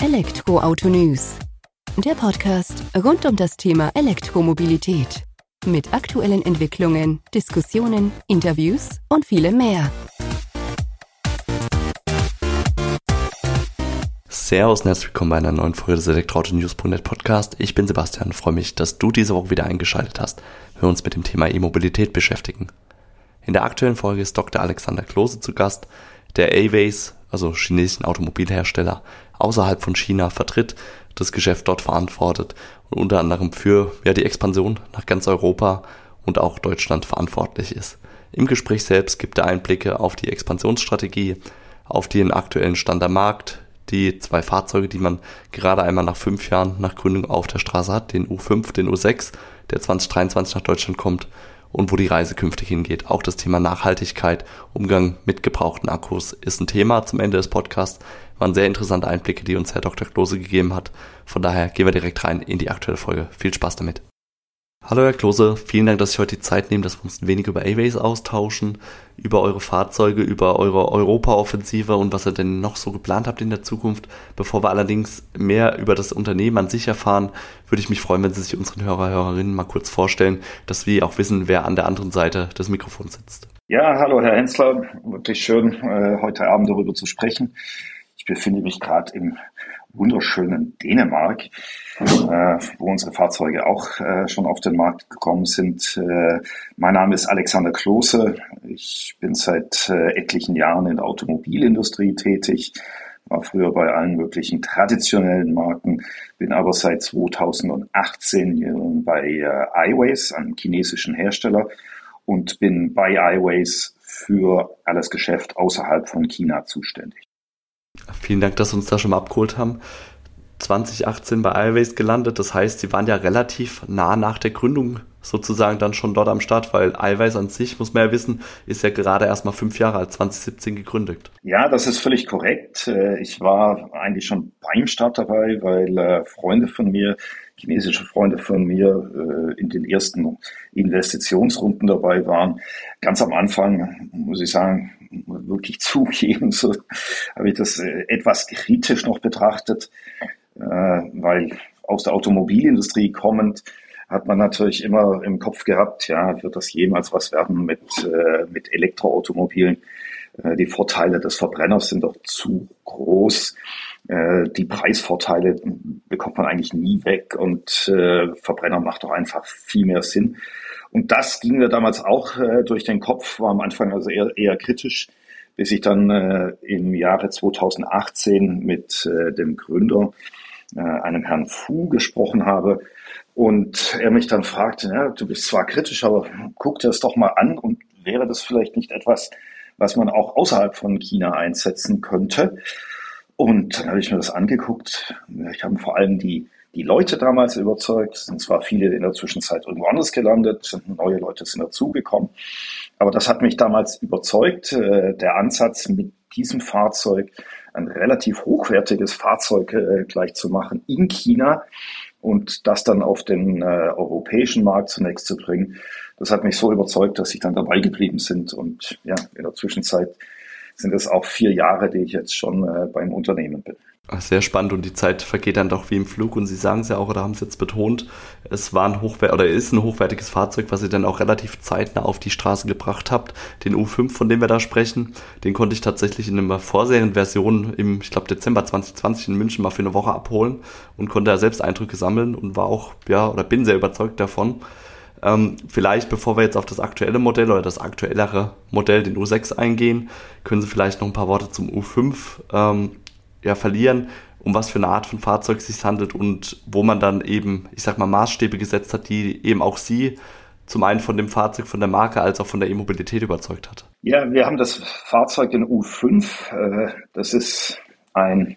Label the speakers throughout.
Speaker 1: Elektroauto News. Der Podcast rund um das Thema Elektromobilität. Mit aktuellen Entwicklungen, Diskussionen, Interviews und vielem mehr.
Speaker 2: Servus und herzlich willkommen bei einer neuen Folge des Elektroauto News.net Podcast. Ich bin Sebastian freue mich, dass du diese Woche wieder eingeschaltet hast. Wir uns mit dem Thema E-Mobilität beschäftigen. In der aktuellen Folge ist Dr. Alexander Klose zu Gast, der A-Ways, also chinesischen Automobilhersteller, außerhalb von China vertritt, das Geschäft dort verantwortet und unter anderem für ja, die Expansion nach ganz Europa und auch Deutschland verantwortlich ist. Im Gespräch selbst gibt er Einblicke auf die Expansionsstrategie, auf den aktuellen Stand der Markt, die zwei Fahrzeuge, die man gerade einmal nach fünf Jahren nach Gründung auf der Straße hat, den U5, den U6, der 2023 nach Deutschland kommt und wo die Reise künftig hingeht. Auch das Thema Nachhaltigkeit, Umgang mit gebrauchten Akkus ist ein Thema zum Ende des Podcasts. Waren sehr interessante Einblicke, die uns Herr Dr. Klose gegeben hat. Von daher gehen wir direkt rein in die aktuelle Folge. Viel Spaß damit. Hallo Herr Klose, vielen Dank, dass Sie heute die Zeit nehmen, dass wir uns ein wenig über A-Ways austauschen, über eure Fahrzeuge, über eure Europa-Offensive und was ihr denn noch so geplant habt in der Zukunft. Bevor wir allerdings mehr über das Unternehmen an sich erfahren, würde ich mich freuen, wenn Sie sich unseren Hörer, Hörerinnen mal kurz vorstellen, dass wir auch wissen, wer an der anderen Seite des Mikrofons sitzt.
Speaker 3: Ja, hallo Herr Hensler, wirklich schön, äh, heute Abend darüber zu sprechen. Ich befinde mich gerade im wunderschönen Dänemark, äh, wo unsere Fahrzeuge auch äh, schon auf den Markt gekommen sind. Äh, mein Name ist Alexander Klose. Ich bin seit äh, etlichen Jahren in der Automobilindustrie tätig, war früher bei allen möglichen traditionellen Marken, bin aber seit 2018 bei äh, iWays, einem chinesischen Hersteller, und bin bei iWays für alles Geschäft außerhalb von China zuständig.
Speaker 2: Vielen Dank, dass Sie uns da schon mal abgeholt haben. 2018 bei Airways gelandet, das heißt, Sie waren ja relativ nah nach der Gründung sozusagen dann schon dort am Start, weil Airways an sich, muss man ja wissen, ist ja gerade erst mal fünf Jahre alt, 2017 gegründet.
Speaker 3: Ja, das ist völlig korrekt. Äh, ich war eigentlich schon beim Start dabei, weil äh, Freunde von mir chinesische Freunde von mir äh, in den ersten Investitionsrunden dabei waren. Ganz am Anfang, muss ich sagen, wirklich zugeben, so habe ich das äh, etwas kritisch noch betrachtet, äh, weil aus der Automobilindustrie kommend hat man natürlich immer im Kopf gehabt, ja, wird das jemals was werden mit, äh, mit Elektroautomobilen? Die Vorteile des Verbrenners sind doch zu groß. Die Preisvorteile bekommt man eigentlich nie weg und Verbrenner macht doch einfach viel mehr Sinn. Und das ging mir damals auch äh, durch den Kopf, war am Anfang also eher, eher kritisch, bis ich dann äh, im Jahre 2018 mit äh, dem Gründer, äh, einem Herrn Fu, gesprochen habe. Und er mich dann fragte, ja, du bist zwar kritisch, aber guck dir das doch mal an und wäre das vielleicht nicht etwas, was man auch außerhalb von China einsetzen könnte? Und dann habe ich mir das angeguckt. Ich habe vor allem die die Leute damals überzeugt. Sind zwar viele in der Zwischenzeit irgendwo anders gelandet, neue Leute sind dazugekommen, aber das hat mich damals überzeugt. Äh, der Ansatz mit diesem Fahrzeug ein relativ hochwertiges Fahrzeug äh, gleich zu machen in China und das dann auf den äh, europäischen Markt zunächst zu bringen, das hat mich so überzeugt, dass ich dann dabei geblieben sind und ja, in der Zwischenzeit sind es auch vier Jahre, die ich jetzt schon äh, beim Unternehmen bin.
Speaker 2: Sehr spannend und die Zeit vergeht dann doch wie im Flug und Sie sagen es ja auch oder haben es jetzt betont, es war ein hochwert oder ist ein hochwertiges Fahrzeug, was ihr dann auch relativ zeitnah auf die Straße gebracht habt. Den U5, von dem wir da sprechen, den konnte ich tatsächlich in einer Vorserienversion im, ich glaube, Dezember 2020 in München mal für eine Woche abholen und konnte da selbst Eindrücke sammeln und war auch, ja, oder bin sehr überzeugt davon. Ähm, vielleicht, bevor wir jetzt auf das aktuelle Modell oder das aktuellere Modell, den U6 eingehen, können Sie vielleicht noch ein paar Worte zum U5 ähm, ja, verlieren, um was für eine Art von Fahrzeug es sich handelt und wo man dann eben, ich sag mal, Maßstäbe gesetzt hat, die eben auch Sie zum einen von dem Fahrzeug, von der Marke, als auch von der E-Mobilität überzeugt hat.
Speaker 3: Ja, wir haben das Fahrzeug in U5. Äh, das ist ein,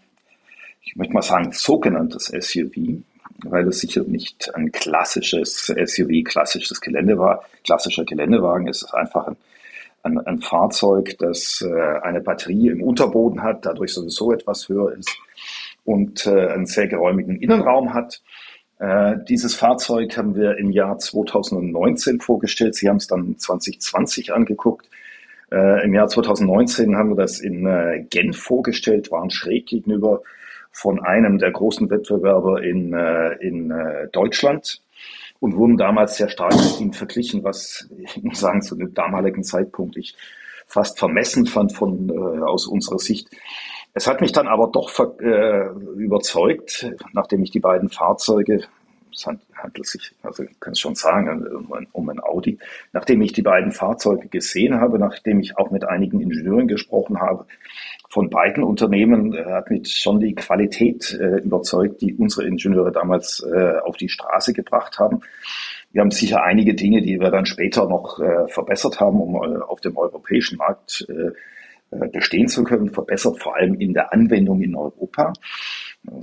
Speaker 3: ich möchte mal sagen, sogenanntes SUV weil es sicher nicht ein klassisches SUV, klassisches Gelände war. Klassischer Geländewagen ist es einfach ein, ein, ein Fahrzeug, das äh, eine Batterie im Unterboden hat, dadurch sowieso etwas höher ist und äh, einen sehr geräumigen Innenraum hat. Äh, dieses Fahrzeug haben wir im Jahr 2019 vorgestellt. Sie haben es dann 2020 angeguckt. Äh, Im Jahr 2019 haben wir das in äh, Genf vorgestellt, waren schräg gegenüber von einem der großen Wettbewerber in, äh, in äh, Deutschland und wurden damals sehr stark mit ihm verglichen, was ich muss sagen, zu dem damaligen Zeitpunkt ich fast vermessen fand von äh, aus unserer Sicht. Es hat mich dann aber doch äh, überzeugt, nachdem ich die beiden Fahrzeuge es handelt sich, also ich kann es schon sagen, um ein, Audi. Nachdem ich die beiden Fahrzeuge gesehen habe, nachdem ich auch mit einigen Ingenieuren gesprochen habe, von beiden Unternehmen äh, hat mich schon die Qualität äh, überzeugt, die unsere Ingenieure damals äh, auf die Straße gebracht haben. Wir haben sicher einige Dinge, die wir dann später noch äh, verbessert haben, um äh, auf dem europäischen Markt bestehen zu können, verbessert, vor allem in der Anwendung in Europa.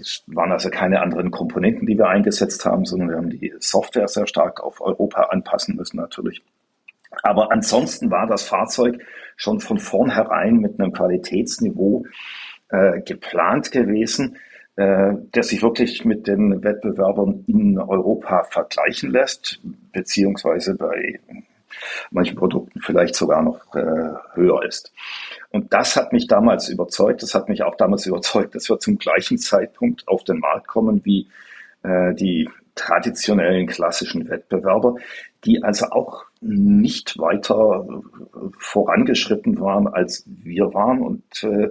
Speaker 3: Es waren also keine anderen Komponenten, die wir eingesetzt haben, sondern wir haben die Software sehr stark auf Europa anpassen müssen natürlich. Aber ansonsten war das Fahrzeug schon von vornherein mit einem Qualitätsniveau äh, geplant gewesen, äh, der sich wirklich mit den Wettbewerbern in Europa vergleichen lässt, beziehungsweise bei manchen Produkten vielleicht sogar noch äh, höher ist. Und das hat mich damals überzeugt. Das hat mich auch damals überzeugt, dass wir zum gleichen Zeitpunkt auf den Markt kommen wie äh, die traditionellen klassischen Wettbewerber, die also auch nicht weiter vorangeschritten waren, als wir waren. Und äh,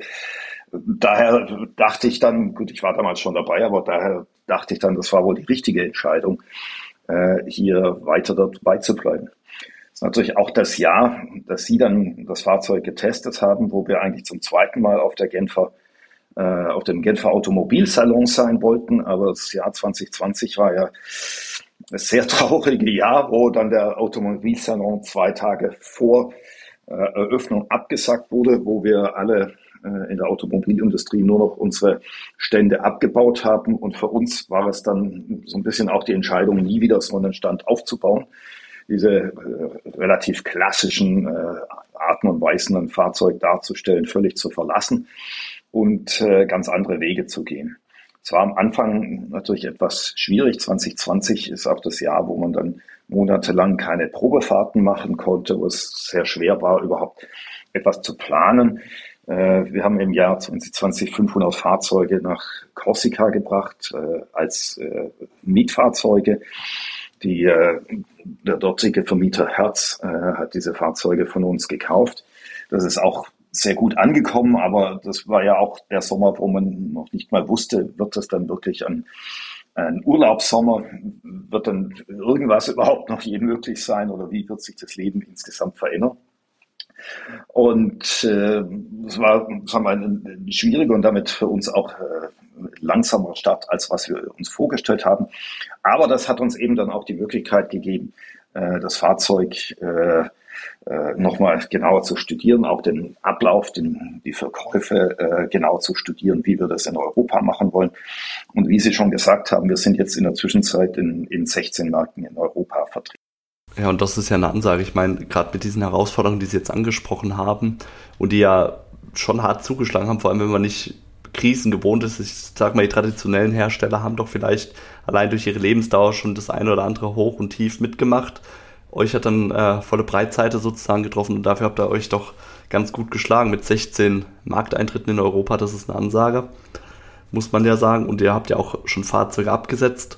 Speaker 3: daher dachte ich dann, gut, ich war damals schon dabei, aber daher dachte ich dann, das war wohl die richtige Entscheidung, äh, hier weiter dabei zu bleiben ist natürlich auch das Jahr, dass Sie dann das Fahrzeug getestet haben, wo wir eigentlich zum zweiten Mal auf der Genfer äh, auf dem Genfer Automobilsalon sein wollten. Aber das Jahr 2020 war ja ein sehr traurige Jahr, wo dann der Automobilsalon zwei Tage vor äh, Eröffnung abgesagt wurde, wo wir alle äh, in der Automobilindustrie nur noch unsere Stände abgebaut haben. Und für uns war es dann so ein bisschen auch die Entscheidung, nie wieder so einen Stand aufzubauen diese äh, relativ klassischen äh, Arten und Weisen, ein Fahrzeug darzustellen, völlig zu verlassen und äh, ganz andere Wege zu gehen. Es war am Anfang natürlich etwas schwierig. 2020 ist auch das Jahr, wo man dann monatelang keine Probefahrten machen konnte, wo es sehr schwer war, überhaupt etwas zu planen. Äh, wir haben im Jahr 2020 500 Fahrzeuge nach Korsika gebracht äh, als äh, Mietfahrzeuge. Die, äh, der dortige Vermieter Herz äh, hat diese Fahrzeuge von uns gekauft. Das ist auch sehr gut angekommen, aber das war ja auch der Sommer, wo man noch nicht mal wusste, wird das dann wirklich ein, ein Urlaubssommer, wird dann irgendwas überhaupt noch je möglich sein oder wie wird sich das Leben insgesamt verändern? Und äh, es war sagen wir, eine, eine schwierige und damit für uns auch äh, langsamer Start, als was wir uns vorgestellt haben. Aber das hat uns eben dann auch die Möglichkeit gegeben, äh, das Fahrzeug äh, äh, nochmal genauer zu studieren, auch den Ablauf, den, die Verkäufe äh, genau zu studieren, wie wir das in Europa machen wollen. Und wie Sie schon gesagt haben, wir sind jetzt in der Zwischenzeit in, in 16 Märkten in Europa vertreten.
Speaker 2: Ja, und das ist ja eine Ansage. Ich meine, gerade mit diesen Herausforderungen, die Sie jetzt angesprochen haben und die ja schon hart zugeschlagen haben, vor allem wenn man nicht Krisen gewohnt ist. Ich sag mal, die traditionellen Hersteller haben doch vielleicht allein durch ihre Lebensdauer schon das eine oder andere hoch und tief mitgemacht. Euch hat dann äh, volle Breitseite sozusagen getroffen und dafür habt ihr euch doch ganz gut geschlagen mit 16 Markteintritten in Europa. Das ist eine Ansage, muss man ja sagen. Und ihr habt ja auch schon Fahrzeuge abgesetzt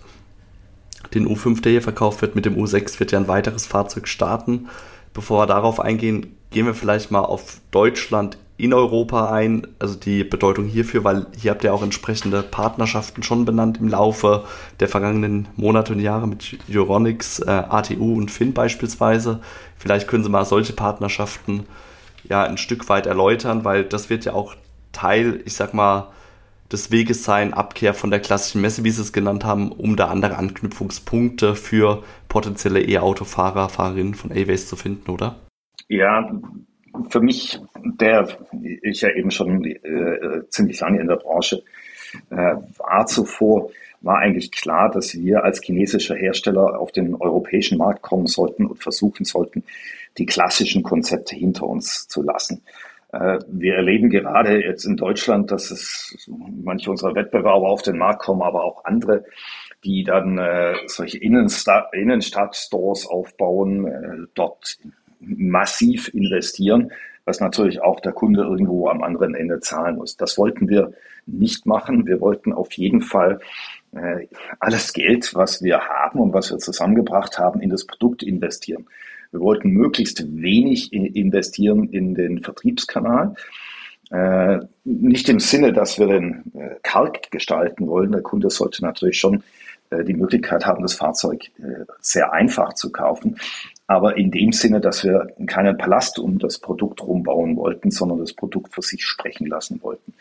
Speaker 2: den U5, der hier verkauft wird, mit dem U6 wird ja ein weiteres Fahrzeug starten. Bevor wir darauf eingehen, gehen wir vielleicht mal auf Deutschland in Europa ein, also die Bedeutung hierfür, weil hier habt ihr auch entsprechende Partnerschaften schon benannt im Laufe der vergangenen Monate und Jahre mit Euronics, äh, ATU und Finn beispielsweise. Vielleicht können Sie mal solche Partnerschaften ja ein Stück weit erläutern, weil das wird ja auch Teil, ich sag mal, des Weges sein, Abkehr von der klassischen Messe, wie Sie es genannt haben, um da andere Anknüpfungspunkte für potenzielle E-Autofahrer, Fahrerinnen von A-Ways zu finden, oder?
Speaker 3: Ja, für mich, der ich ja eben schon äh, ziemlich lange in der Branche äh, war zuvor, war eigentlich klar, dass wir als chinesischer Hersteller auf den europäischen Markt kommen sollten und versuchen sollten, die klassischen Konzepte hinter uns zu lassen. Äh, wir erleben gerade jetzt in Deutschland, dass es manche unserer Wettbewerber auf den Markt kommen, aber auch andere, die dann äh, solche Innenstadtstores aufbauen, äh, dort massiv investieren. was natürlich auch der Kunde irgendwo am anderen Ende zahlen muss. Das wollten wir nicht machen. Wir wollten auf jeden Fall alles Geld, was wir haben und was wir zusammengebracht haben, in das Produkt investieren. Wir wollten möglichst wenig investieren in den Vertriebskanal. Äh, nicht im Sinne, dass wir den äh, karg gestalten wollen. Der Kunde sollte natürlich schon äh, die Möglichkeit haben, das Fahrzeug äh, sehr einfach zu kaufen. Aber in dem Sinne, dass wir keinen Palast um das Produkt rumbauen wollten, sondern das Produkt für sich sprechen lassen wollten.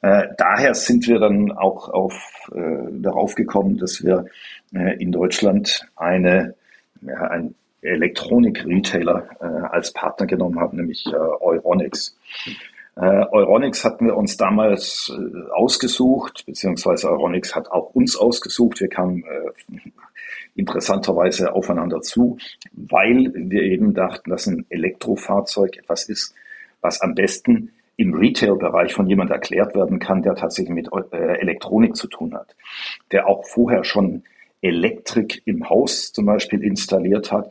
Speaker 3: Äh, daher sind wir dann auch auf, äh, darauf gekommen, dass wir in Deutschland eine, ja, ein Elektronik-Retailer äh, als Partner genommen haben, nämlich äh, Euronics. Äh, Euronics hatten wir uns damals äh, ausgesucht, beziehungsweise Euronics hat auch uns ausgesucht. Wir kamen äh, interessanterweise aufeinander zu, weil wir eben dachten, dass ein Elektrofahrzeug etwas ist, was am besten im Retail-Bereich von jemand erklärt werden kann, der tatsächlich mit äh, Elektronik zu tun hat, der auch vorher schon Elektrik im Haus zum Beispiel installiert hat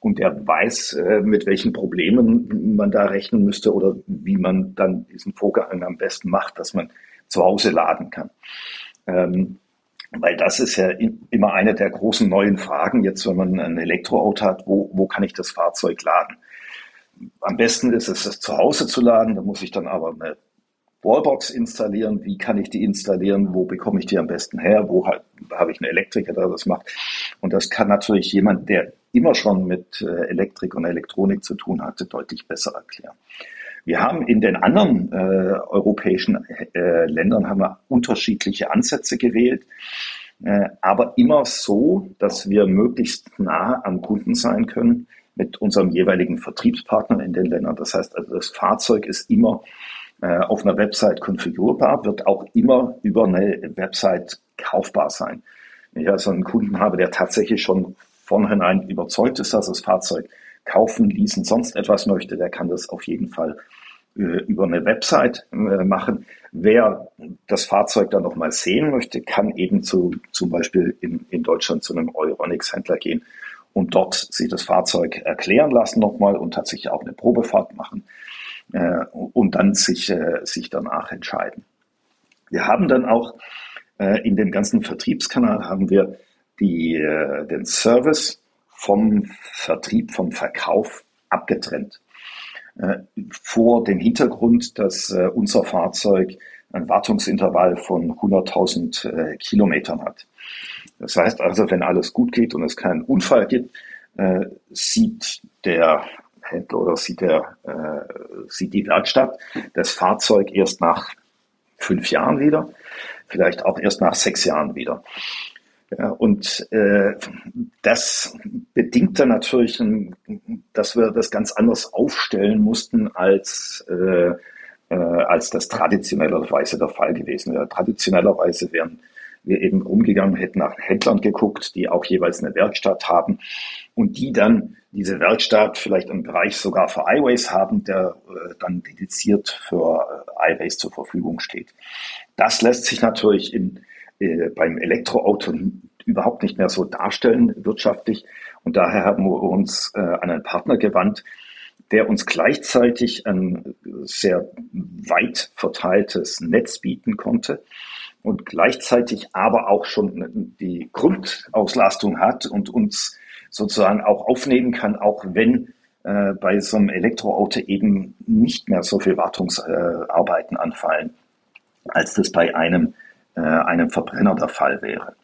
Speaker 3: und der weiß, äh, mit welchen Problemen man da rechnen müsste oder wie man dann diesen Vorgang am besten macht, dass man zu Hause laden kann. Ähm, weil das ist ja immer eine der großen neuen Fragen jetzt, wenn man ein Elektroauto hat, wo, wo kann ich das Fahrzeug laden? Am besten ist es, es zu Hause zu laden, da muss ich dann aber eine Wallbox installieren, wie kann ich die installieren, wo bekomme ich die am besten her, wo halt, habe ich einen Elektriker, der das macht. Und das kann natürlich jemand, der immer schon mit äh, Elektrik und Elektronik zu tun hatte, deutlich besser erklären. Wir haben in den anderen äh, europäischen äh, Ländern haben wir unterschiedliche Ansätze gewählt, äh, aber immer so, dass wir möglichst nah am Kunden sein können mit unserem jeweiligen Vertriebspartner in den Ländern. Das heißt also, das Fahrzeug ist immer auf einer Website konfigurierbar, wird auch immer über eine Website kaufbar sein. Wenn ich also einen Kunden habe, der tatsächlich schon vornherein überzeugt ist, dass das Fahrzeug kaufen, leasen, sonst etwas möchte, der kann das auf jeden Fall äh, über eine Website äh, machen. Wer das Fahrzeug dann nochmal sehen möchte, kann eben zu, zum Beispiel in, in Deutschland zu einem Euronics-Händler gehen und dort sich das Fahrzeug erklären lassen nochmal und tatsächlich auch eine Probefahrt machen äh, und dann sich, äh, sich danach entscheiden. Wir haben dann auch äh, in dem ganzen Vertriebskanal haben wir die, äh, den Service vom Vertrieb, vom Verkauf abgetrennt. Äh, vor dem Hintergrund, dass äh, unser Fahrzeug ein Wartungsintervall von 100.000 äh, Kilometern hat. Das heißt also, wenn alles gut geht und es keinen Unfall gibt, äh, sieht der Händler oder sieht, der, äh, sieht die Werkstatt das Fahrzeug erst nach fünf Jahren wieder, vielleicht auch erst nach sechs Jahren wieder. Ja, und äh, das bedingt dann natürlich, dass wir das ganz anders aufstellen mussten, als, äh, äh, als das traditionellerweise der Fall gewesen wäre. Traditionellerweise wären wir eben umgegangen, hätten nach Händlern geguckt, die auch jeweils eine Werkstatt haben und die dann diese Werkstatt vielleicht einen Bereich sogar für iWays haben, der äh, dann dediziert für äh, iWays zur Verfügung steht. Das lässt sich natürlich in äh, beim Elektroauto überhaupt nicht mehr so darstellen wirtschaftlich. Und daher haben wir uns äh, an einen Partner gewandt, der uns gleichzeitig ein sehr weit verteiltes Netz bieten konnte und gleichzeitig aber auch schon die Grundauslastung hat und uns sozusagen auch aufnehmen kann, auch wenn äh, bei so einem Elektroauto eben nicht mehr so viel Wartungsarbeiten äh, anfallen, als das bei einem äh, einem Verbrenner der Fall wäre.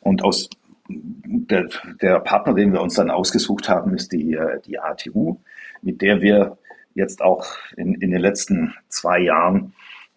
Speaker 3: Und aus der, der Partner, den wir uns dann ausgesucht haben, ist die, äh, die ATU, mit der wir jetzt auch in, in den letzten zwei Jahren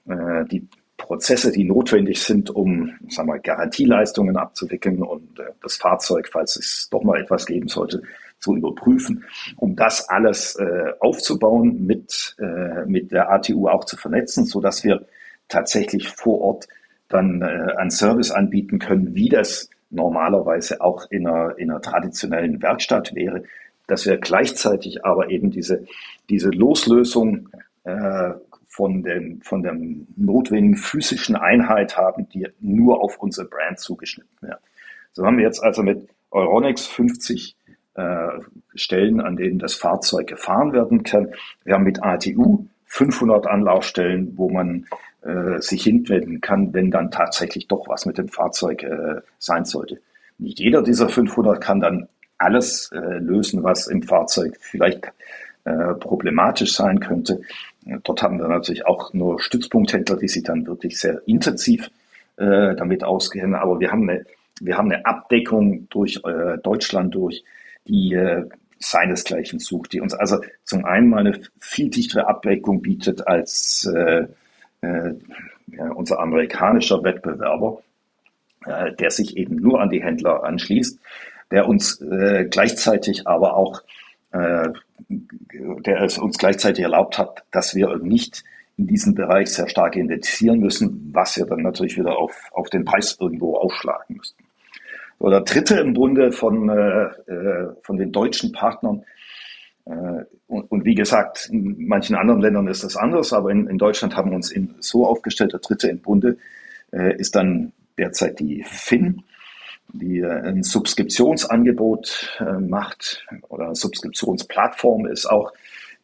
Speaker 3: äh, die Prozesse, die notwendig sind, um sagen wir, Garantieleistungen abzuwickeln und äh, das Fahrzeug, falls es doch mal etwas geben sollte, zu überprüfen, um das alles äh, aufzubauen, mit, äh, mit der ATU auch zu vernetzen, so dass wir tatsächlich vor Ort dann äh, einen Service anbieten können, wie das normalerweise auch in einer, in einer traditionellen Werkstatt wäre, dass wir gleichzeitig aber eben diese, diese Loslösung äh, von, den, von der notwendigen physischen Einheit haben, die nur auf unsere Brand zugeschnitten wird. So haben wir jetzt also mit Euronics 50 Stellen, an denen das Fahrzeug gefahren werden kann. Wir haben mit ATU 500 Anlaufstellen, wo man äh, sich hinwenden kann, wenn dann tatsächlich doch was mit dem Fahrzeug äh, sein sollte. Nicht jeder dieser 500 kann dann alles äh, lösen, was im Fahrzeug vielleicht äh, problematisch sein könnte. Dort haben wir natürlich auch nur Stützpunkthändler, die sich dann wirklich sehr intensiv äh, damit auskennen. Aber wir haben eine, wir haben eine Abdeckung durch äh, Deutschland durch, die äh, seinesgleichen sucht, die uns also zum einen mal eine viel dichtere Abdeckung bietet als äh, äh, unser amerikanischer Wettbewerber, äh, der sich eben nur an die Händler anschließt, der uns äh, gleichzeitig aber auch, der es uns gleichzeitig erlaubt hat, dass wir nicht in diesem Bereich sehr stark investieren müssen, was wir dann natürlich wieder auf, auf den Preis irgendwo aufschlagen müssten. Oder dritte im Bunde von, äh, äh, von den deutschen Partnern. Äh, und, wie gesagt, in manchen anderen Ländern ist das anders, aber in, in Deutschland haben wir uns in, so aufgestellt, der dritte im Bunde äh, ist dann derzeit die FIN, die äh, ein Subskriptionsangebot äh, macht oder Subskriptionsplattform ist auch,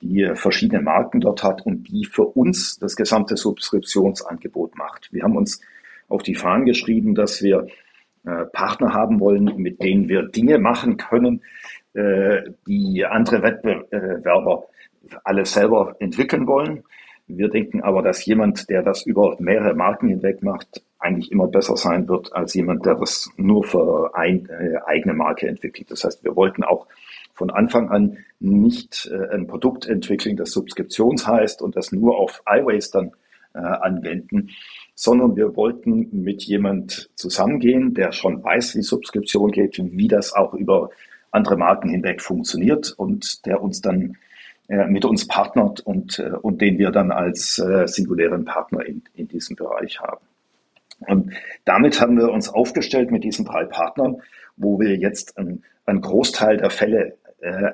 Speaker 3: die äh, verschiedene Marken dort hat und die für uns das gesamte Subskriptionsangebot macht. Wir haben uns auf die Fahnen geschrieben, dass wir Partner haben wollen, mit denen wir Dinge machen können, die andere Wettbewerber alle selber entwickeln wollen. Wir denken aber, dass jemand, der das über mehrere Marken hinweg macht, eigentlich immer besser sein wird als jemand, der das nur für eine äh, eigene Marke entwickelt. Das heißt, wir wollten auch von Anfang an nicht ein Produkt entwickeln, das Subskriptions heißt und das nur auf iWays dann äh, anwenden, sondern wir wollten mit jemand zusammengehen, der schon weiß, wie Subskription geht, wie das auch über andere Marken hinweg funktioniert und der uns dann äh, mit uns partnert und, äh, und den wir dann als äh, singulären Partner in, in diesem Bereich haben. Und damit haben wir uns aufgestellt mit diesen drei Partnern, wo wir jetzt einen, einen Großteil der Fälle äh,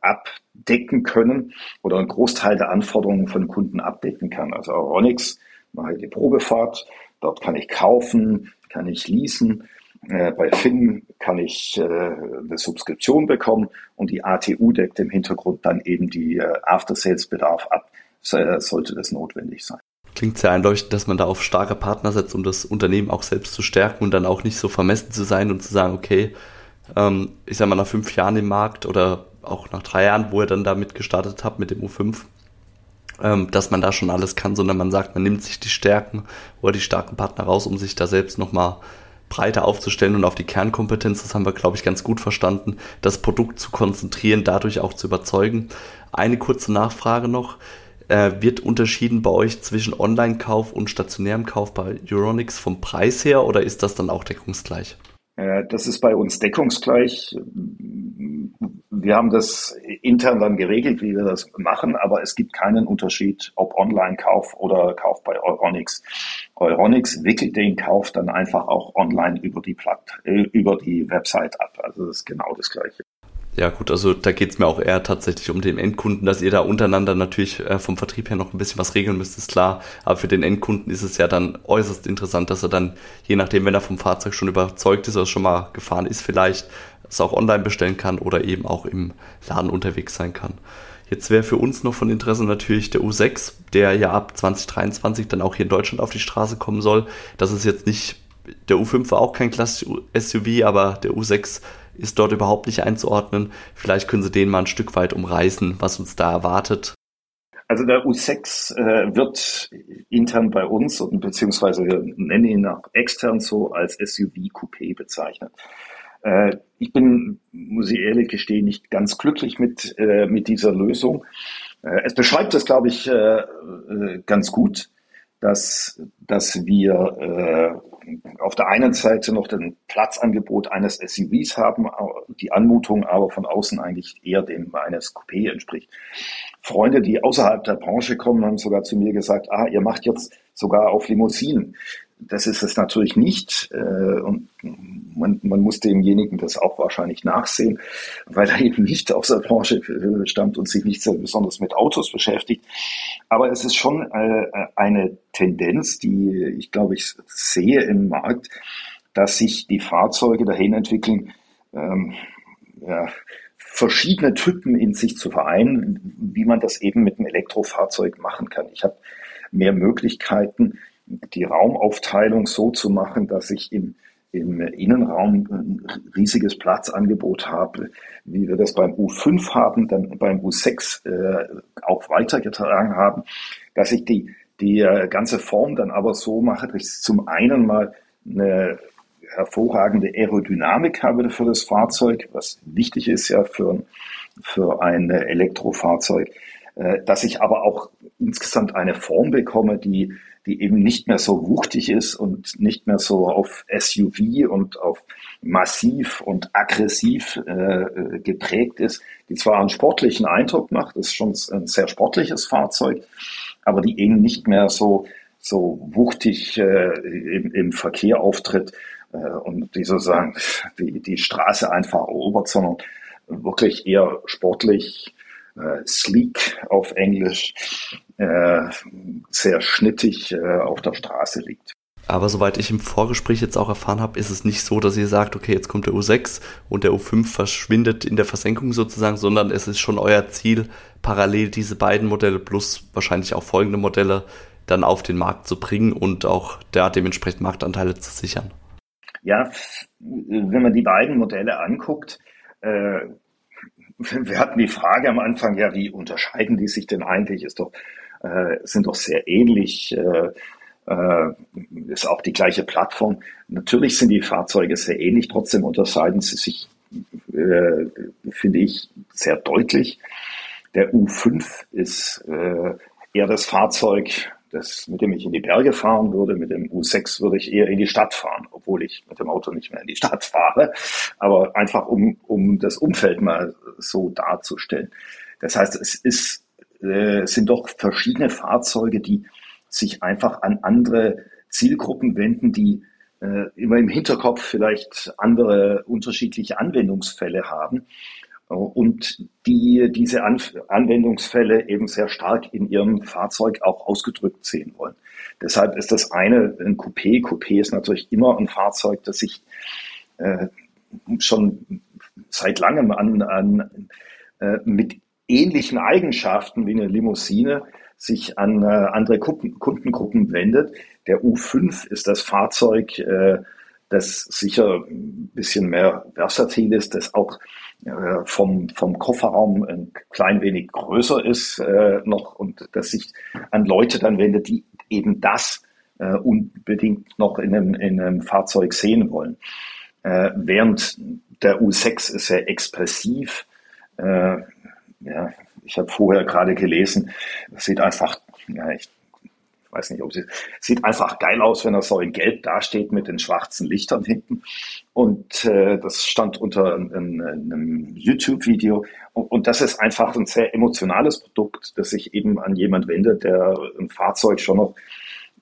Speaker 3: abdecken können oder einen Großteil der Anforderungen von Kunden abdecken kann. Also Ronix mache die Probefahrt, dort kann ich kaufen, kann ich leasen. Äh, bei Finn kann ich äh, eine Subskription bekommen und die ATU deckt im Hintergrund dann eben die äh, After-Sales-Bedarf ab, äh, sollte das notwendig sein.
Speaker 2: Klingt sehr einleuchtend, dass man da auf starke Partner setzt, um das Unternehmen auch selbst zu stärken und dann auch nicht so vermessen zu sein und zu sagen, okay, ähm, ich sag mal nach fünf Jahren im Markt oder auch nach drei Jahren, wo ihr dann damit gestartet habt mit dem U5, ähm, dass man da schon alles kann, sondern man sagt, man nimmt sich die Stärken oder die starken Partner raus, um sich da selbst nochmal breiter aufzustellen und auf die Kernkompetenz, das haben wir, glaube ich, ganz gut verstanden, das Produkt zu konzentrieren, dadurch auch zu überzeugen. Eine kurze Nachfrage noch. Äh, wird unterschieden bei euch zwischen Online-Kauf und stationärem Kauf bei Euronics vom Preis her oder ist das dann auch deckungsgleich?
Speaker 3: Äh, das ist bei uns deckungsgleich. Wir haben das intern dann geregelt, wie wir das machen, aber es gibt keinen Unterschied, ob Online-Kauf oder Kauf bei Euronics. Euronics wickelt den Kauf dann einfach auch online über die Platt, äh, über die Website ab. Also das ist genau das Gleiche.
Speaker 2: Ja gut, also da geht's mir auch eher tatsächlich um den Endkunden, dass ihr da untereinander natürlich äh, vom Vertrieb her noch ein bisschen was regeln müsst, ist klar. Aber für den Endkunden ist es ja dann äußerst interessant, dass er dann, je nachdem, wenn er vom Fahrzeug schon überzeugt ist oder schon mal gefahren ist, vielleicht es auch online bestellen kann oder eben auch im Laden unterwegs sein kann. Jetzt wäre für uns noch von Interesse natürlich der U6, der ja ab 2023 dann auch hier in Deutschland auf die Straße kommen soll. Das ist jetzt nicht, der U5 war auch kein klassisches SUV, aber der U6 ist dort überhaupt nicht einzuordnen. Vielleicht können Sie den mal ein Stück weit umreißen, was uns da erwartet.
Speaker 3: Also der U6 äh, wird intern bei uns und beziehungsweise wir nennen ihn auch extern so als SUV Coupé bezeichnet. Äh, ich bin, muss ich ehrlich gestehen, nicht ganz glücklich mit, äh, mit dieser Lösung. Äh, es beschreibt das, glaube ich, äh, äh, ganz gut, dass, dass wir auf der einen Seite noch den Platzangebot eines SUVs haben, die Anmutung aber von außen eigentlich eher dem eines Coupé entspricht. Freunde, die außerhalb der Branche kommen, haben sogar zu mir gesagt, ah, ihr macht jetzt sogar auf Limousinen. Das ist es natürlich nicht. Äh, und man, man muss demjenigen das auch wahrscheinlich nachsehen, weil er eben nicht aus der Branche stammt und sich nicht so besonders mit Autos beschäftigt. Aber es ist schon äh, eine Tendenz, die ich glaube ich sehe im Markt, dass sich die Fahrzeuge dahin entwickeln, ähm, ja, verschiedene Typen in sich zu vereinen, wie man das eben mit einem Elektrofahrzeug machen kann. Ich habe mehr Möglichkeiten, die Raumaufteilung so zu machen, dass ich im, im Innenraum ein riesiges Platzangebot habe, wie wir das beim U5 haben, dann beim U6 äh, auch weitergetragen haben, dass ich die, die äh, ganze Form dann aber so mache, dass ich zum einen mal eine hervorragende Aerodynamik habe für das Fahrzeug, was wichtig ist ja für, für ein Elektrofahrzeug, äh, dass ich aber auch insgesamt eine Form bekomme, die, die eben nicht mehr so wuchtig ist und nicht mehr so auf SUV und auf massiv und aggressiv äh, geprägt ist, die zwar einen sportlichen Eindruck macht, ist schon ein sehr sportliches Fahrzeug, aber die eben nicht mehr so so wuchtig äh, im, im Verkehr auftritt äh, und die sozusagen die, die Straße einfach erobert, sondern wirklich eher sportlich, äh, sleek auf Englisch, äh, sehr schnittig äh, auf der Straße liegt.
Speaker 2: Aber soweit ich im Vorgespräch jetzt auch erfahren habe, ist es nicht so, dass ihr sagt, okay, jetzt kommt der U6 und der U5 verschwindet in der Versenkung sozusagen, sondern es ist schon euer Ziel, parallel diese beiden Modelle plus wahrscheinlich auch folgende Modelle dann auf den Markt zu bringen und auch da dementsprechend Marktanteile zu sichern.
Speaker 3: Ja, wenn man die beiden Modelle anguckt, äh, wir hatten die Frage am Anfang, ja, wie unterscheiden die sich denn eigentlich? Ist doch, äh, sind doch sehr ähnlich, äh, äh, ist auch die gleiche Plattform. Natürlich sind die Fahrzeuge sehr ähnlich, trotzdem unterscheiden sie sich, äh, finde ich, sehr deutlich. Der U5 ist äh, eher das Fahrzeug, das, mit dem ich in die Berge fahren würde. Mit dem U6 würde ich eher in die Stadt fahren, obwohl ich mit dem Auto nicht mehr in die Stadt fahre. Aber einfach um, um das Umfeld mal so darzustellen. Das heißt, es ist, äh, sind doch verschiedene Fahrzeuge, die sich einfach an andere Zielgruppen wenden, die äh, immer im Hinterkopf vielleicht andere unterschiedliche Anwendungsfälle haben und die diese An Anwendungsfälle eben sehr stark in ihrem Fahrzeug auch ausgedrückt sehen wollen. Deshalb ist das eine ein Coupé. Coupé ist natürlich immer ein Fahrzeug, das sich äh, schon seit langem an, an äh, mit ähnlichen Eigenschaften wie eine Limousine sich an äh, andere Kunden, Kundengruppen wendet. Der U5 ist das Fahrzeug, äh, das sicher ein bisschen mehr versatil ist, das auch äh, vom, vom Kofferraum ein klein wenig größer ist äh, noch und das sich an Leute dann wendet, die eben das äh, unbedingt noch in einem, in einem Fahrzeug sehen wollen. Äh, während der U6 ist sehr expressiv. Äh, ja, ich habe vorher gerade gelesen, es sieht einfach, ja, ich weiß nicht, ob sie, sieht einfach geil aus, wenn er so in Gelb dasteht mit den schwarzen Lichtern hinten. Und äh, das stand unter einem, einem YouTube-Video. Und, und, das ist einfach ein sehr emotionales Produkt, das sich eben an jemand wendet, der ein Fahrzeug schon noch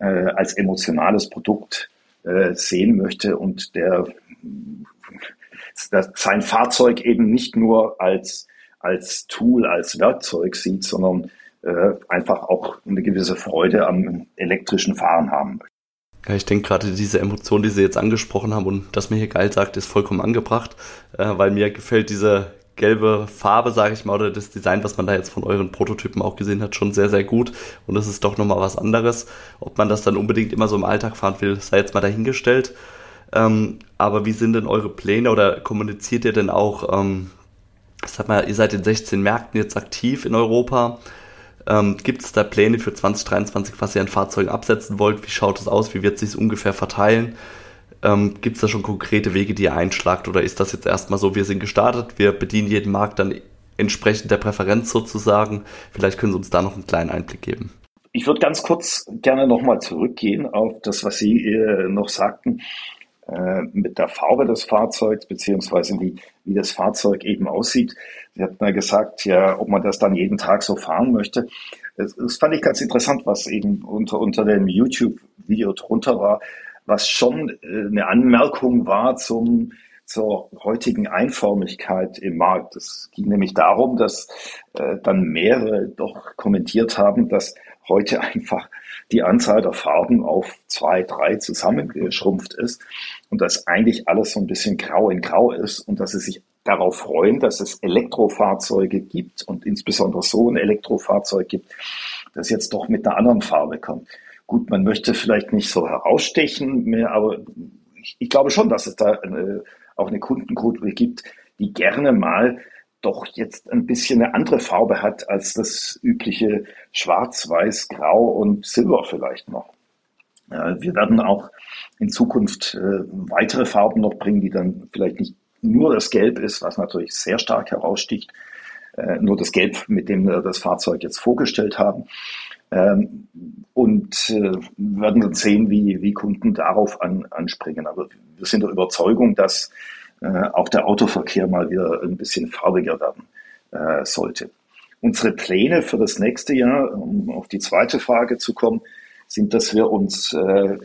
Speaker 3: äh, als emotionales Produkt äh, sehen möchte und der sein Fahrzeug eben nicht nur als, als Tool, als Werkzeug sieht, sondern äh, einfach auch eine gewisse Freude am elektrischen Fahren haben.
Speaker 2: Ja, ich denke gerade diese Emotion, die Sie jetzt angesprochen haben und dass mir hier geil sagt, ist vollkommen angebracht, äh, weil mir gefällt diese gelbe Farbe, sage ich mal, oder das Design, was man da jetzt von euren Prototypen auch gesehen hat, schon sehr, sehr gut. Und es ist doch nochmal was anderes. Ob man das dann unbedingt immer so im Alltag fahren will, sei jetzt mal dahingestellt. Ähm, aber wie sind denn eure Pläne oder kommuniziert ihr denn auch, ähm, sag mal, ihr seid in 16 Märkten jetzt aktiv in Europa. Ähm, Gibt es da Pläne für 2023, was ihr an Fahrzeugen absetzen wollt? Wie schaut es aus? Wie wird sich ungefähr verteilen? Ähm, Gibt es da schon konkrete Wege, die ihr einschlagt? Oder ist das jetzt erstmal so, wir sind gestartet, wir bedienen jeden Markt dann entsprechend der Präferenz sozusagen? Vielleicht können Sie uns da noch einen kleinen Einblick geben.
Speaker 3: Ich würde ganz kurz gerne nochmal zurückgehen auf das, was Sie äh, noch sagten äh, mit der Farbe des Fahrzeugs, beziehungsweise wie, wie das Fahrzeug eben aussieht. Sie hat mir gesagt, ja, ob man das dann jeden Tag so fahren möchte. Das, das fand ich ganz interessant, was eben unter, unter dem YouTube-Video drunter war, was schon äh, eine Anmerkung war zum, zur heutigen Einförmigkeit im Markt. Es ging nämlich darum, dass äh, dann mehrere doch kommentiert haben, dass heute einfach die Anzahl der Farben auf zwei, drei zusammengeschrumpft ist und dass eigentlich alles so ein bisschen grau in grau ist und dass es sich darauf freuen, dass es Elektrofahrzeuge gibt und insbesondere so ein Elektrofahrzeug gibt, das jetzt doch mit einer anderen Farbe kommt. Gut, man möchte vielleicht nicht so herausstechen mehr, aber ich, ich glaube schon, dass es da eine, auch eine Kundengruppe gibt, die gerne mal doch jetzt ein bisschen eine andere Farbe hat als das übliche Schwarz, Weiß, Grau und Silber vielleicht noch. Wir werden auch in Zukunft äh, weitere Farben noch bringen, die dann vielleicht nicht nur das Gelb ist, was natürlich sehr stark heraussticht, äh, nur das Gelb, mit dem wir das Fahrzeug jetzt vorgestellt haben. Ähm, und äh, werden dann sehen, wie, wie Kunden darauf an, anspringen. Aber wir sind der Überzeugung, dass auch der Autoverkehr mal wieder ein bisschen farbiger werden sollte. Unsere Pläne für das nächste Jahr, um auf die zweite Frage zu kommen, sind, dass wir uns äh,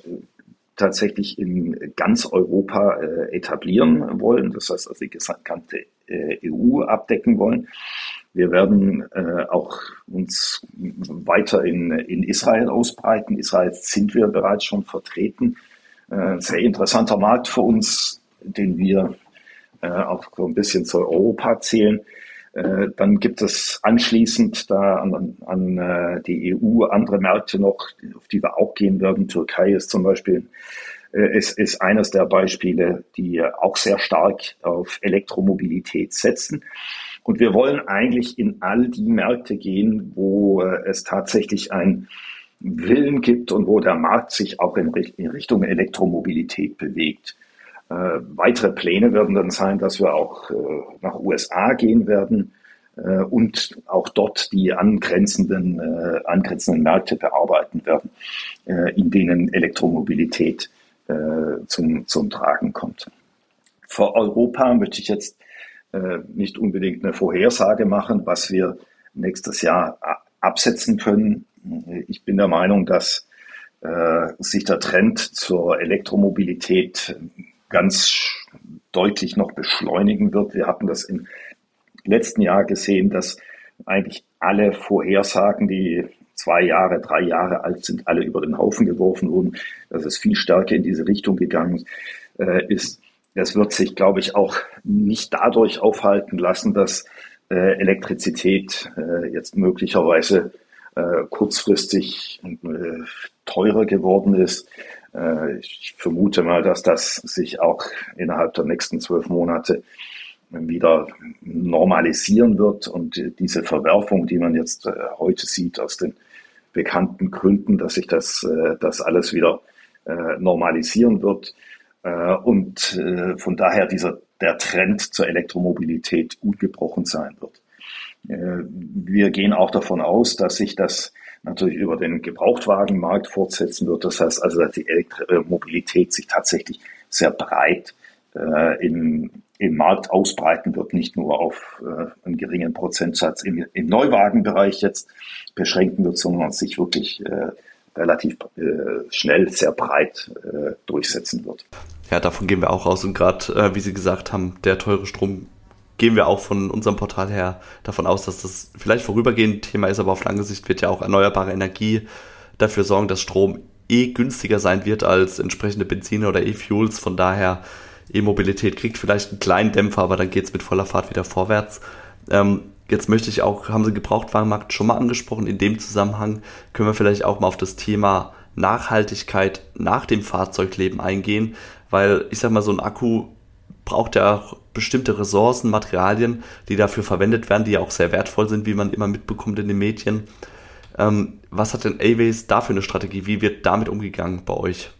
Speaker 3: tatsächlich in ganz Europa äh, etablieren wollen. Das heißt, also die gesamte äh, EU abdecken wollen. Wir werden äh, auch uns weiter in, in Israel ausbreiten. Israel sind wir bereits schon vertreten. Äh, sehr interessanter Markt für uns, den wir äh, auch so ein bisschen zu Europa zählen. Äh, dann gibt es anschließend da an, an äh, die EU andere Märkte noch, auf die wir auch gehen werden. Türkei ist zum Beispiel äh, ist, ist eines der Beispiele, die auch sehr stark auf Elektromobilität setzen. Und wir wollen eigentlich in all die Märkte gehen, wo es tatsächlich ein Willen gibt und wo der Markt sich auch in, Richtung Elektromobilität bewegt. Äh, weitere Pläne werden dann sein, dass wir auch äh, nach USA gehen werden äh, und auch dort die angrenzenden, äh, angrenzenden Märkte bearbeiten werden, äh, in denen Elektromobilität äh, zum, zum Tragen kommt. Für Europa möchte ich jetzt nicht unbedingt eine Vorhersage machen, was wir nächstes Jahr absetzen können. Ich bin der Meinung, dass sich der Trend zur Elektromobilität ganz deutlich noch beschleunigen wird. Wir hatten das im letzten Jahr gesehen, dass eigentlich alle Vorhersagen, die zwei Jahre, drei Jahre alt sind, alle über den Haufen geworfen wurden, dass es viel stärker in diese Richtung gegangen äh, ist. Es wird sich, glaube ich, auch nicht dadurch aufhalten lassen, dass äh, Elektrizität äh, jetzt möglicherweise kurzfristig teurer geworden ist. Äh, ich vermute mal, dass das sich auch innerhalb der nächsten zwölf Monate wieder normalisieren wird und diese Verwerfung, die man jetzt äh, heute sieht aus den bekannten Gründen, dass sich das, äh, das alles wieder normalisieren wird und von daher dieser, der Trend zur Elektromobilität ungebrochen sein wird. Wir gehen auch davon aus, dass sich das natürlich über den Gebrauchtwagenmarkt fortsetzen wird. Das heißt also, dass die Elektromobilität sich tatsächlich sehr breit äh, im, im Markt ausbreiten wird, nicht nur auf äh, einen geringen Prozentsatz im, im Neuwagenbereich jetzt beschränken wird, sondern sich wirklich äh, relativ äh, schnell sehr breit äh, durchsetzen wird.
Speaker 2: Ja, davon gehen wir auch aus und gerade, äh, wie Sie gesagt haben, der teure Strom gehen wir auch von unserem Portal her davon aus, dass das vielleicht vorübergehend Thema ist, aber auf lange Sicht wird ja auch erneuerbare Energie dafür sorgen, dass Strom eh günstiger sein wird als entsprechende Benzine oder E-Fuels. Von daher, E-Mobilität kriegt vielleicht einen kleinen Dämpfer, aber dann geht's mit voller Fahrt wieder vorwärts. Ähm, jetzt möchte ich auch, haben Sie Gebrauchtwagenmarkt schon mal angesprochen, in dem Zusammenhang können wir vielleicht auch mal auf das Thema Nachhaltigkeit nach dem Fahrzeugleben eingehen, weil ich sag mal, so ein Akku braucht ja auch bestimmte Ressourcen, Materialien, die dafür verwendet werden, die ja auch sehr wertvoll sind, wie man immer mitbekommt in den Medien. Ähm, was hat denn Aways da für eine Strategie? Wie wird damit umgegangen bei euch?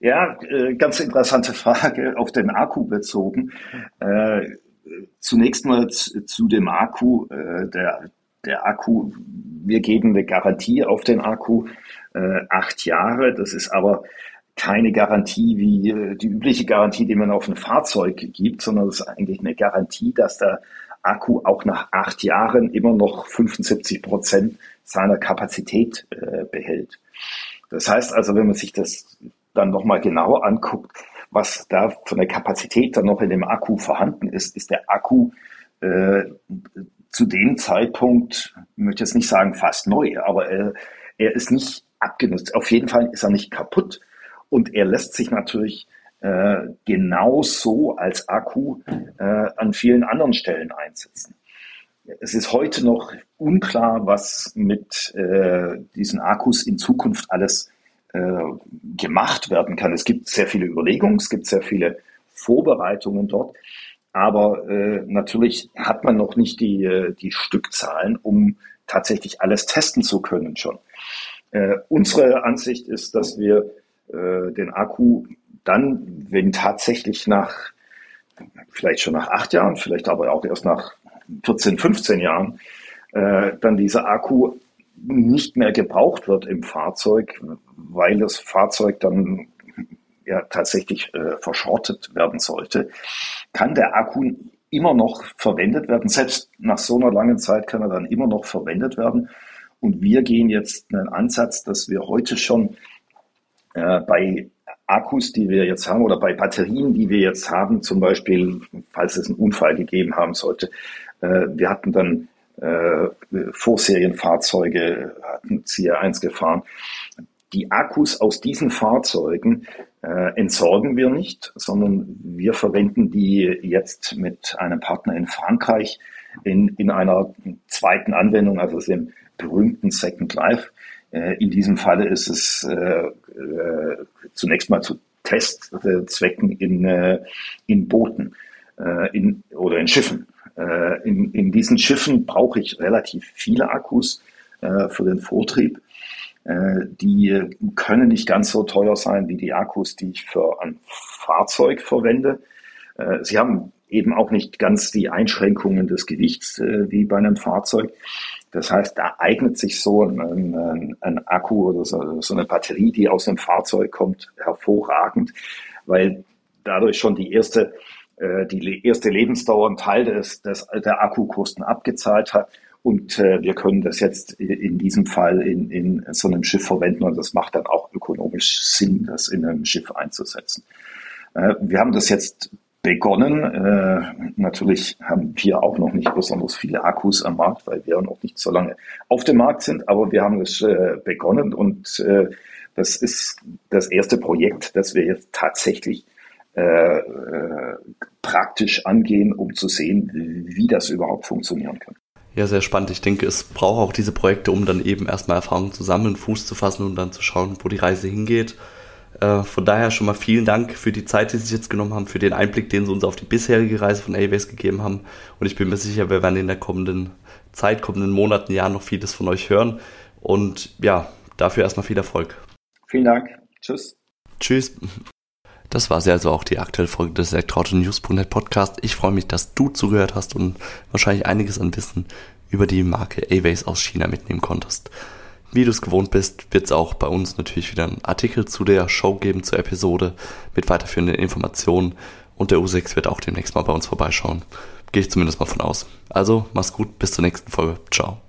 Speaker 3: Ja, äh, ganz interessante Frage auf den Akku bezogen. Äh, zunächst mal zu dem Akku. Äh, der, der Akku, wir geben eine Garantie auf den Akku, äh, acht Jahre. Das ist aber keine Garantie wie äh, die übliche Garantie, die man auf ein Fahrzeug gibt, sondern es ist eigentlich eine Garantie, dass der Akku auch nach acht Jahren immer noch 75 Prozent seiner Kapazität äh, behält. Das heißt also, wenn man sich das dann nochmal genauer anguckt, was da von der Kapazität dann noch in dem Akku vorhanden ist, ist der Akku äh, zu dem Zeitpunkt, ich möchte jetzt nicht sagen fast neu, aber äh, er ist nicht abgenutzt. Auf jeden Fall ist er nicht kaputt. Und er lässt sich natürlich äh, genauso als Akku äh, an vielen anderen Stellen einsetzen. Es ist heute noch unklar, was mit äh, diesen Akkus in Zukunft alles äh, gemacht werden kann. Es gibt sehr viele Überlegungen, es gibt sehr viele Vorbereitungen dort, aber äh, natürlich hat man noch nicht die, äh, die Stückzahlen, um tatsächlich alles testen zu können schon. Äh, unsere Ansicht ist, dass wir äh, den Akku dann, wenn tatsächlich nach, vielleicht schon nach acht Jahren, vielleicht aber auch erst nach 14, 15 Jahren, äh, dann dieser Akku nicht mehr gebraucht wird im Fahrzeug, weil das Fahrzeug dann ja tatsächlich äh, verschrottet werden sollte, kann der Akku immer noch verwendet werden. Selbst nach so einer langen Zeit kann er dann immer noch verwendet werden. Und wir gehen jetzt einen Ansatz, dass wir heute schon äh, bei Akkus, die wir jetzt haben, oder bei Batterien, die wir jetzt haben, zum Beispiel, falls es einen Unfall gegeben haben sollte, äh, wir hatten dann äh, Vorserienfahrzeuge, hatten CR1 gefahren. Die Akkus aus diesen Fahrzeugen äh, entsorgen wir nicht, sondern wir verwenden die jetzt mit einem Partner in Frankreich in, in einer zweiten Anwendung, also dem berühmten Second Life. Äh, in diesem Falle ist es äh, äh, zunächst mal zu Testzwecken in, in Booten in, oder in Schiffen. In, in diesen Schiffen brauche ich relativ viele Akkus für den Vortrieb. Die können nicht ganz so teuer sein wie die Akkus, die ich für ein Fahrzeug verwende. Sie haben eben auch nicht ganz die Einschränkungen des Gewichts wie bei einem Fahrzeug. Das heißt, da eignet sich so ein, ein, ein Akku oder so, so, eine Batterie, die aus einem Fahrzeug kommt, hervorragend, weil dadurch schon die erste äh, die erste Lebensdauer einen Teil des, des, der Akkukosten abgezahlt hat. Und äh, wir können das jetzt in diesem Fall in, in so einem Schiff verwenden und das macht dann auch ökonomisch Sinn, das in einem Schiff einzusetzen. Äh, wir haben das jetzt begonnen. Äh, natürlich haben wir auch noch nicht besonders viele Akkus am Markt, weil wir noch nicht so lange auf dem Markt sind, aber wir haben es äh, begonnen und äh, das ist das erste Projekt, das wir jetzt tatsächlich äh, äh, praktisch angehen, um zu sehen, wie das überhaupt funktionieren kann.
Speaker 2: Ja, sehr spannend. Ich denke, es braucht auch diese Projekte, um dann eben erstmal Erfahrungen zu sammeln, Fuß zu fassen und dann zu schauen, wo die Reise hingeht. Äh, von daher schon mal vielen Dank für die Zeit, die Sie sich jetzt genommen haben, für den Einblick, den Sie uns auf die bisherige Reise von Airways gegeben haben. Und ich bin mir sicher, wir werden in der kommenden Zeit, kommenden Monaten, Jahren noch vieles von euch hören. Und ja, dafür erstmal viel Erfolg.
Speaker 3: Vielen Dank. Tschüss.
Speaker 2: Tschüss. Das war sie also auch die aktuelle Folge des Elektroauto-News.net Podcast. Ich freue mich, dass du zugehört hast und wahrscheinlich einiges an Wissen über die Marke A-Ways aus China mitnehmen konntest. Wie du es gewohnt bist, wird es auch bei uns natürlich wieder einen Artikel zu der Show geben, zur Episode mit weiterführenden Informationen und der U6 wird auch demnächst mal bei uns vorbeischauen. Gehe ich zumindest mal von aus. Also, mach's gut, bis zur nächsten Folge. Ciao.